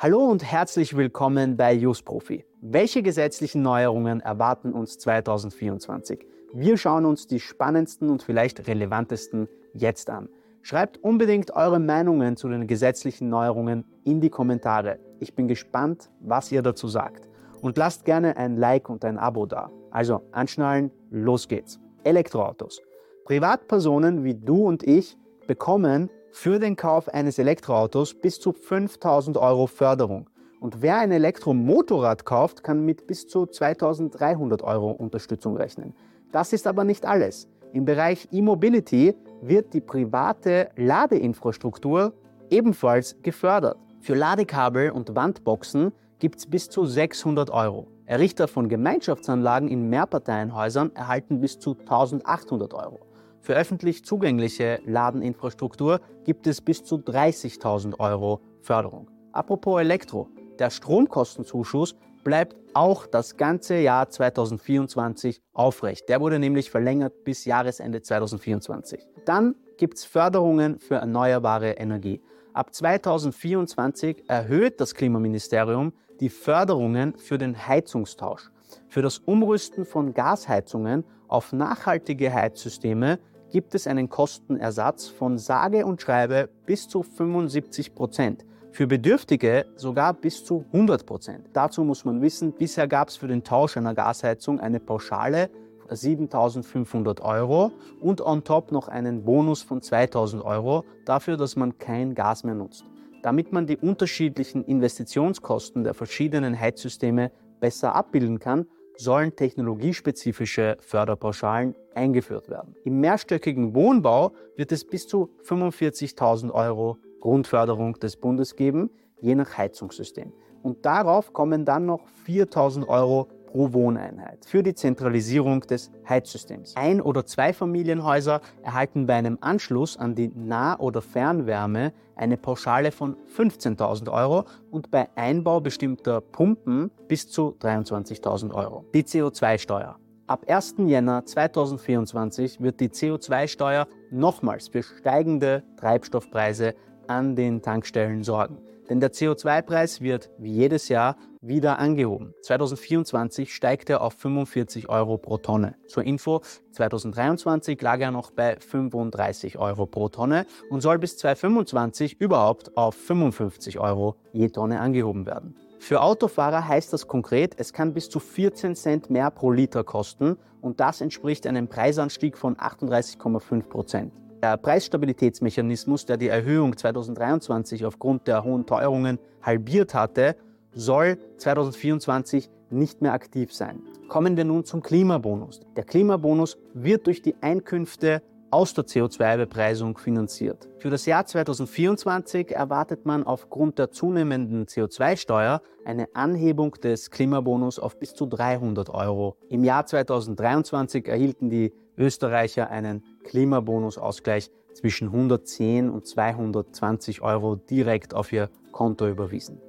Hallo und herzlich willkommen bei Profi. Welche gesetzlichen Neuerungen erwarten uns 2024? Wir schauen uns die spannendsten und vielleicht relevantesten jetzt an. Schreibt unbedingt eure Meinungen zu den gesetzlichen Neuerungen in die Kommentare. Ich bin gespannt, was ihr dazu sagt. Und lasst gerne ein Like und ein Abo da. Also anschnallen, los geht's. Elektroautos. Privatpersonen wie du und ich bekommen für den Kauf eines Elektroautos bis zu 5000 Euro Förderung. Und wer ein Elektromotorrad kauft, kann mit bis zu 2300 Euro Unterstützung rechnen. Das ist aber nicht alles. Im Bereich E-Mobility wird die private Ladeinfrastruktur ebenfalls gefördert. Für Ladekabel und Wandboxen gibt es bis zu 600 Euro. Errichter von Gemeinschaftsanlagen in Mehrparteienhäusern erhalten bis zu 1800 Euro. Für öffentlich zugängliche Ladeninfrastruktur gibt es bis zu 30.000 Euro Förderung. Apropos Elektro, der Stromkostenzuschuss bleibt auch das ganze Jahr 2024 aufrecht. Der wurde nämlich verlängert bis Jahresende 2024. Dann gibt es Förderungen für erneuerbare Energie. Ab 2024 erhöht das Klimaministerium die Förderungen für den Heizungstausch. Für das Umrüsten von Gasheizungen auf nachhaltige Heizsysteme gibt es einen Kostenersatz von sage und schreibe bis zu 75 Prozent. Für Bedürftige sogar bis zu 100 Prozent. Dazu muss man wissen, bisher gab es für den Tausch einer Gasheizung eine Pauschale 7500 Euro und on top noch einen Bonus von 2000 Euro dafür, dass man kein Gas mehr nutzt. Damit man die unterschiedlichen Investitionskosten der verschiedenen Heizsysteme besser abbilden kann, sollen technologiespezifische Förderpauschalen eingeführt werden. Im mehrstöckigen Wohnbau wird es bis zu 45.000 Euro Grundförderung des Bundes geben, je nach Heizungssystem. Und darauf kommen dann noch 4.000 Euro pro Wohneinheit für die Zentralisierung des Heizsystems. Ein- oder Zweifamilienhäuser erhalten bei einem Anschluss an die Nah- oder Fernwärme eine Pauschale von 15.000 Euro und bei Einbau bestimmter Pumpen bis zu 23.000 Euro. Die CO2-Steuer. Ab 1. Jänner 2024 wird die CO2-Steuer nochmals für steigende Treibstoffpreise an den Tankstellen sorgen. Denn der CO2-Preis wird wie jedes Jahr wieder angehoben. 2024 steigt er auf 45 Euro pro Tonne. Zur Info, 2023 lag er noch bei 35 Euro pro Tonne und soll bis 2025 überhaupt auf 55 Euro je Tonne angehoben werden. Für Autofahrer heißt das konkret, es kann bis zu 14 Cent mehr pro Liter kosten und das entspricht einem Preisanstieg von 38,5 Prozent. Der Preisstabilitätsmechanismus, der die Erhöhung 2023 aufgrund der hohen Teuerungen halbiert hatte, soll 2024 nicht mehr aktiv sein. Kommen wir nun zum Klimabonus. Der Klimabonus wird durch die Einkünfte aus der CO2-Bepreisung finanziert. Für das Jahr 2024 erwartet man aufgrund der zunehmenden CO2-Steuer eine Anhebung des Klimabonus auf bis zu 300 Euro. Im Jahr 2023 erhielten die Österreicher einen Klimabonusausgleich zwischen 110 und 220 Euro direkt auf ihr Konto überwiesen.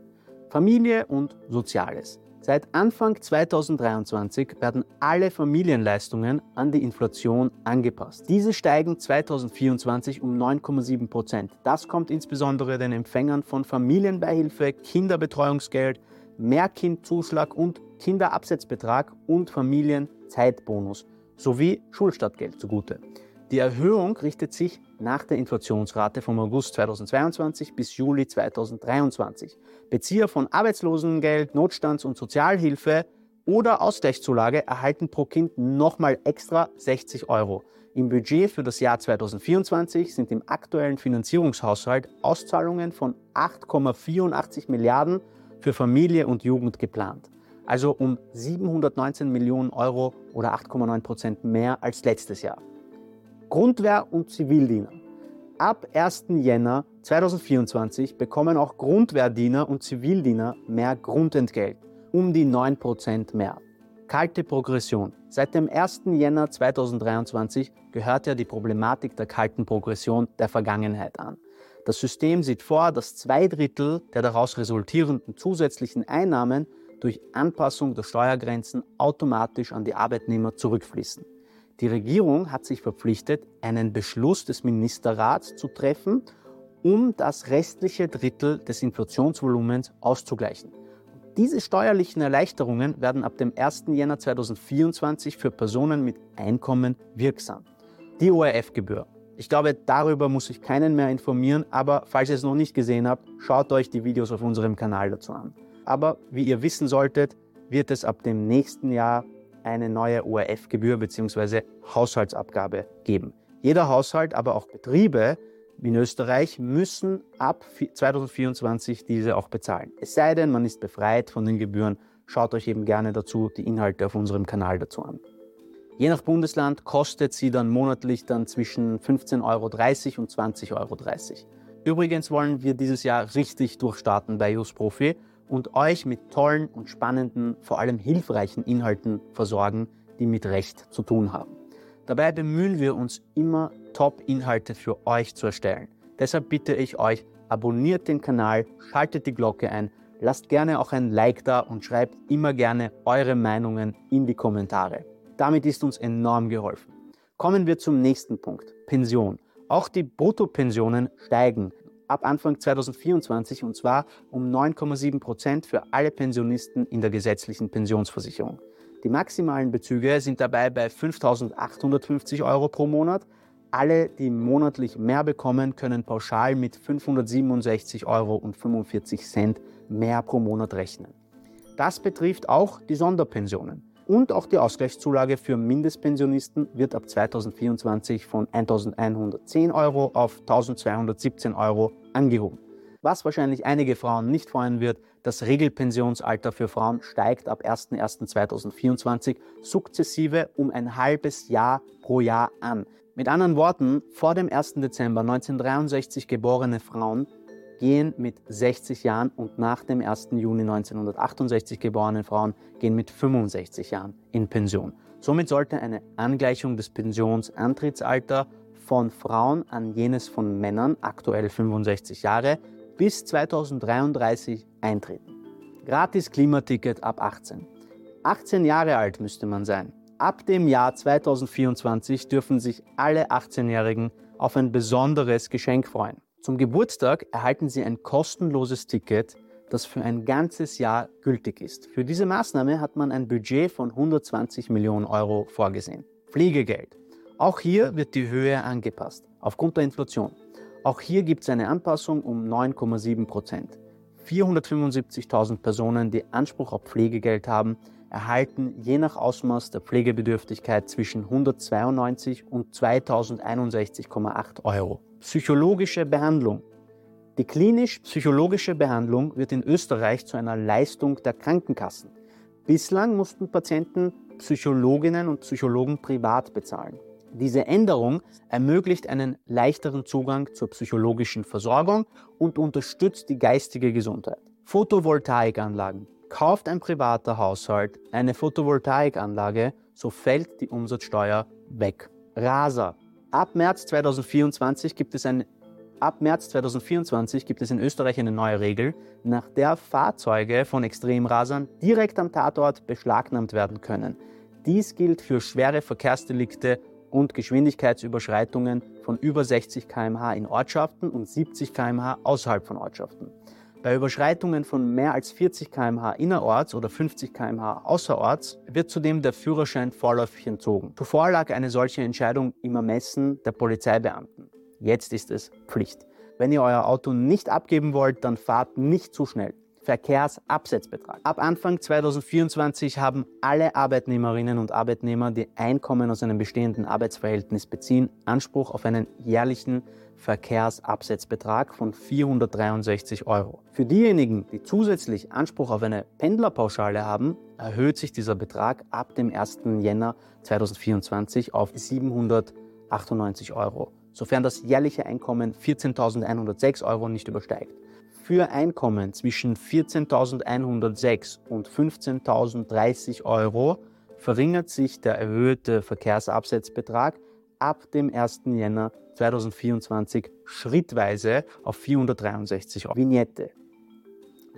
Familie und Soziales. Seit Anfang 2023 werden alle Familienleistungen an die Inflation angepasst. Diese steigen 2024 um 9,7 Prozent. Das kommt insbesondere den Empfängern von Familienbeihilfe, Kinderbetreuungsgeld, Mehrkindzuschlag und Kinderabsetzbetrag und Familienzeitbonus sowie Schulstadtgeld zugute. Die Erhöhung richtet sich nach der Inflationsrate vom August 2022 bis Juli 2023. Bezieher von Arbeitslosengeld, Notstands- und Sozialhilfe oder Ausgleichszulage erhalten pro Kind nochmal extra 60 Euro. Im Budget für das Jahr 2024 sind im aktuellen Finanzierungshaushalt Auszahlungen von 8,84 Milliarden für Familie und Jugend geplant. Also um 719 Millionen Euro oder 8,9 Prozent mehr als letztes Jahr. Grundwehr und Zivildiener. Ab 1. Jänner 2024 bekommen auch Grundwehrdiener und Zivildiener mehr Grundentgelt, um die 9% mehr. Kalte Progression. Seit dem 1. Jänner 2023 gehört ja die Problematik der kalten Progression der Vergangenheit an. Das System sieht vor, dass zwei Drittel der daraus resultierenden zusätzlichen Einnahmen durch Anpassung der Steuergrenzen automatisch an die Arbeitnehmer zurückfließen. Die Regierung hat sich verpflichtet, einen Beschluss des Ministerrats zu treffen, um das restliche Drittel des Inflationsvolumens auszugleichen. Diese steuerlichen Erleichterungen werden ab dem 1. Jänner 2024 für Personen mit Einkommen wirksam. Die ORF-Gebühr. Ich glaube, darüber muss ich keinen mehr informieren, aber falls ihr es noch nicht gesehen habt, schaut euch die Videos auf unserem Kanal dazu an. Aber wie ihr wissen solltet, wird es ab dem nächsten Jahr eine neue ORF-Gebühr bzw. Haushaltsabgabe geben. Jeder Haushalt, aber auch Betriebe in Österreich müssen ab 2024 diese auch bezahlen. Es sei denn, man ist befreit von den Gebühren. Schaut euch eben gerne dazu die Inhalte auf unserem Kanal dazu an. Je nach Bundesland kostet sie dann monatlich dann zwischen 15,30 Euro und 20,30 Euro. Übrigens wollen wir dieses Jahr richtig durchstarten bei JustProfi und euch mit tollen und spannenden, vor allem hilfreichen Inhalten versorgen, die mit Recht zu tun haben. Dabei bemühen wir uns immer, Top-Inhalte für euch zu erstellen. Deshalb bitte ich euch, abonniert den Kanal, schaltet die Glocke ein, lasst gerne auch ein Like da und schreibt immer gerne eure Meinungen in die Kommentare. Damit ist uns enorm geholfen. Kommen wir zum nächsten Punkt, Pension. Auch die Bruttopensionen steigen ab Anfang 2024 und zwar um 9,7 Prozent für alle Pensionisten in der gesetzlichen Pensionsversicherung. Die maximalen Bezüge sind dabei bei 5.850 Euro pro Monat. Alle, die monatlich mehr bekommen, können pauschal mit 567,45 Euro mehr pro Monat rechnen. Das betrifft auch die Sonderpensionen. Und auch die Ausgleichszulage für Mindestpensionisten wird ab 2024 von 1.110 Euro auf 1.217 Euro angehoben. Was wahrscheinlich einige Frauen nicht freuen wird, das Regelpensionsalter für Frauen steigt ab 01.01.2024 sukzessive um ein halbes Jahr pro Jahr an. Mit anderen Worten, vor dem 1. Dezember 1963 geborene Frauen gehen mit 60 Jahren und nach dem 1. Juni 1968 geborenen Frauen gehen mit 65 Jahren in Pension. Somit sollte eine Angleichung des Pensionsantrittsalters von Frauen an jenes von Männern, aktuell 65 Jahre, bis 2033 eintreten. Gratis Klimaticket ab 18. 18 Jahre alt müsste man sein. Ab dem Jahr 2024 dürfen sich alle 18-Jährigen auf ein besonderes Geschenk freuen. Zum Geburtstag erhalten Sie ein kostenloses Ticket, das für ein ganzes Jahr gültig ist. Für diese Maßnahme hat man ein Budget von 120 Millionen Euro vorgesehen. Pflegegeld. Auch hier wird die Höhe angepasst, aufgrund der Inflation. Auch hier gibt es eine Anpassung um 9,7 Prozent. 475.000 Personen, die Anspruch auf Pflegegeld haben, erhalten je nach Ausmaß der Pflegebedürftigkeit zwischen 192 und 2061,8 Euro. Psychologische Behandlung. Die klinisch-psychologische Behandlung wird in Österreich zu einer Leistung der Krankenkassen. Bislang mussten Patienten Psychologinnen und Psychologen privat bezahlen. Diese Änderung ermöglicht einen leichteren Zugang zur psychologischen Versorgung und unterstützt die geistige Gesundheit. Photovoltaikanlagen. Kauft ein privater Haushalt eine Photovoltaikanlage, so fällt die Umsatzsteuer weg. Raser. Ab März 2024 gibt es ein Ab März 2024 gibt es in Österreich eine neue Regel, nach der Fahrzeuge von Extremrasern direkt am Tatort beschlagnahmt werden können. Dies gilt für schwere Verkehrsdelikte und Geschwindigkeitsüberschreitungen von über 60 km/h in Ortschaften und 70 km/h außerhalb von Ortschaften. Bei Überschreitungen von mehr als 40 km/h innerorts oder 50 km/h außerorts wird zudem der Führerschein vorläufig entzogen. Zuvor lag eine solche Entscheidung im Ermessen der Polizeibeamten. Jetzt ist es Pflicht. Wenn ihr euer Auto nicht abgeben wollt, dann fahrt nicht zu schnell. Verkehrsabsetzbetrag. Ab Anfang 2024 haben alle Arbeitnehmerinnen und Arbeitnehmer, die Einkommen aus einem bestehenden Arbeitsverhältnis beziehen, Anspruch auf einen jährlichen Verkehrsabsetzbetrag von 463 Euro. Für diejenigen, die zusätzlich Anspruch auf eine Pendlerpauschale haben, erhöht sich dieser Betrag ab dem 1. Jänner 2024 auf 798 Euro, sofern das jährliche Einkommen 14.106 Euro nicht übersteigt. Für Einkommen zwischen 14.106 und 15.030 Euro verringert sich der erhöhte Verkehrsabsetzbetrag ab dem 1. Jänner 2024 schrittweise auf 463 Euro. Vignette.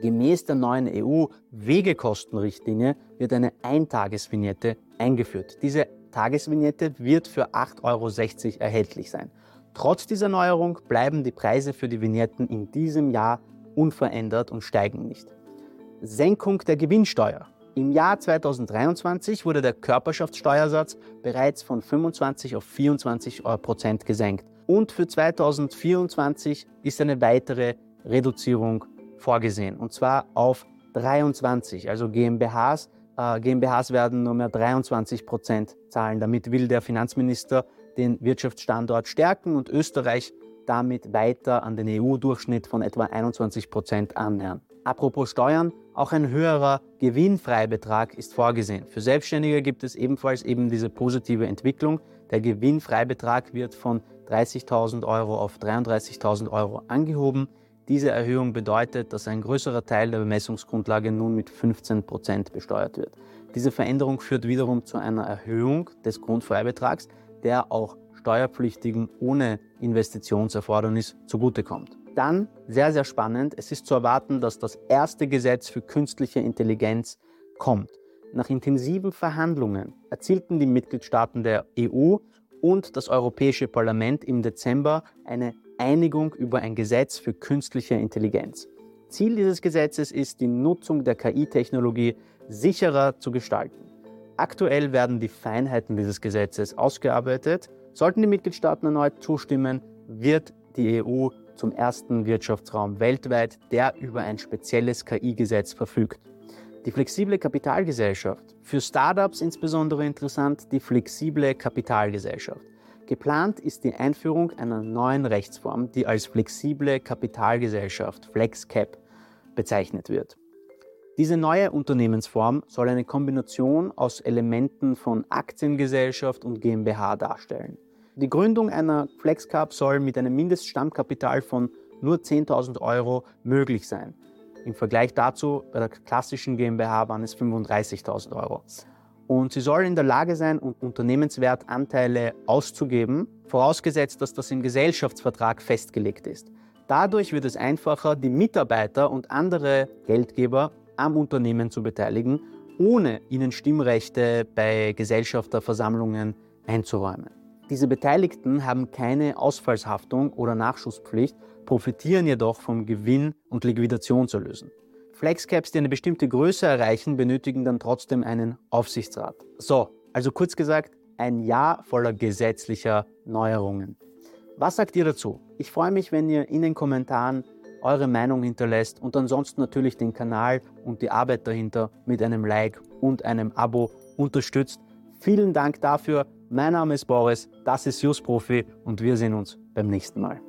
Gemäß der neuen EU-Wegekostenrichtlinie wird eine Eintagesvignette eingeführt. Diese Tagesvignette wird für 8,60 Euro erhältlich sein. Trotz dieser Neuerung bleiben die Preise für die Vignetten in diesem Jahr unverändert und steigen nicht. Senkung der Gewinnsteuer. Im Jahr 2023 wurde der Körperschaftssteuersatz bereits von 25 auf 24 Prozent gesenkt. Und für 2024 ist eine weitere Reduzierung vorgesehen, und zwar auf 23. Also GmbHs, äh, GmbHs werden nur mehr 23 Prozent zahlen. Damit will der Finanzminister den Wirtschaftsstandort stärken und Österreich damit weiter an den EU-Durchschnitt von etwa 21 Prozent annähern. Apropos Steuern, auch ein höherer Gewinnfreibetrag ist vorgesehen. Für Selbstständige gibt es ebenfalls eben diese positive Entwicklung. Der Gewinnfreibetrag wird von 30.000 Euro auf 33.000 Euro angehoben. Diese Erhöhung bedeutet, dass ein größerer Teil der Bemessungsgrundlage nun mit 15 Prozent besteuert wird. Diese Veränderung führt wiederum zu einer Erhöhung des Grundfreibetrags, der auch Steuerpflichtigen ohne Investitionserfordernis zugutekommt. Dann, sehr, sehr spannend, es ist zu erwarten, dass das erste Gesetz für künstliche Intelligenz kommt. Nach intensiven Verhandlungen erzielten die Mitgliedstaaten der EU und das Europäische Parlament im Dezember eine Einigung über ein Gesetz für künstliche Intelligenz. Ziel dieses Gesetzes ist, die Nutzung der KI-Technologie sicherer zu gestalten. Aktuell werden die Feinheiten dieses Gesetzes ausgearbeitet. Sollten die Mitgliedstaaten erneut zustimmen, wird die EU zum ersten Wirtschaftsraum weltweit, der über ein spezielles KI-Gesetz verfügt. Die flexible Kapitalgesellschaft. Für Startups insbesondere interessant die flexible Kapitalgesellschaft. Geplant ist die Einführung einer neuen Rechtsform, die als flexible Kapitalgesellschaft FlexCap bezeichnet wird. Diese neue Unternehmensform soll eine Kombination aus Elementen von Aktiengesellschaft und GmbH darstellen. Die Gründung einer FlexCap soll mit einem Mindeststammkapital von nur 10.000 Euro möglich sein. Im Vergleich dazu bei der klassischen GmbH waren es 35.000 Euro. Und sie soll in der Lage sein, Unternehmenswertanteile auszugeben, vorausgesetzt, dass das im Gesellschaftsvertrag festgelegt ist. Dadurch wird es einfacher, die Mitarbeiter und andere Geldgeber am Unternehmen zu beteiligen, ohne ihnen Stimmrechte bei Gesellschafterversammlungen einzuräumen. Diese Beteiligten haben keine Ausfallshaftung oder Nachschusspflicht, profitieren jedoch vom Gewinn und Liquidationserlösen. Flexcaps, die eine bestimmte Größe erreichen, benötigen dann trotzdem einen Aufsichtsrat. So, also kurz gesagt, ein Jahr voller gesetzlicher Neuerungen. Was sagt ihr dazu? Ich freue mich, wenn ihr in den Kommentaren eure Meinung hinterlässt und ansonsten natürlich den Kanal und die Arbeit dahinter mit einem Like und einem Abo unterstützt. Vielen Dank dafür. Mein Name ist Boris, das ist Just Profi und wir sehen uns beim nächsten Mal.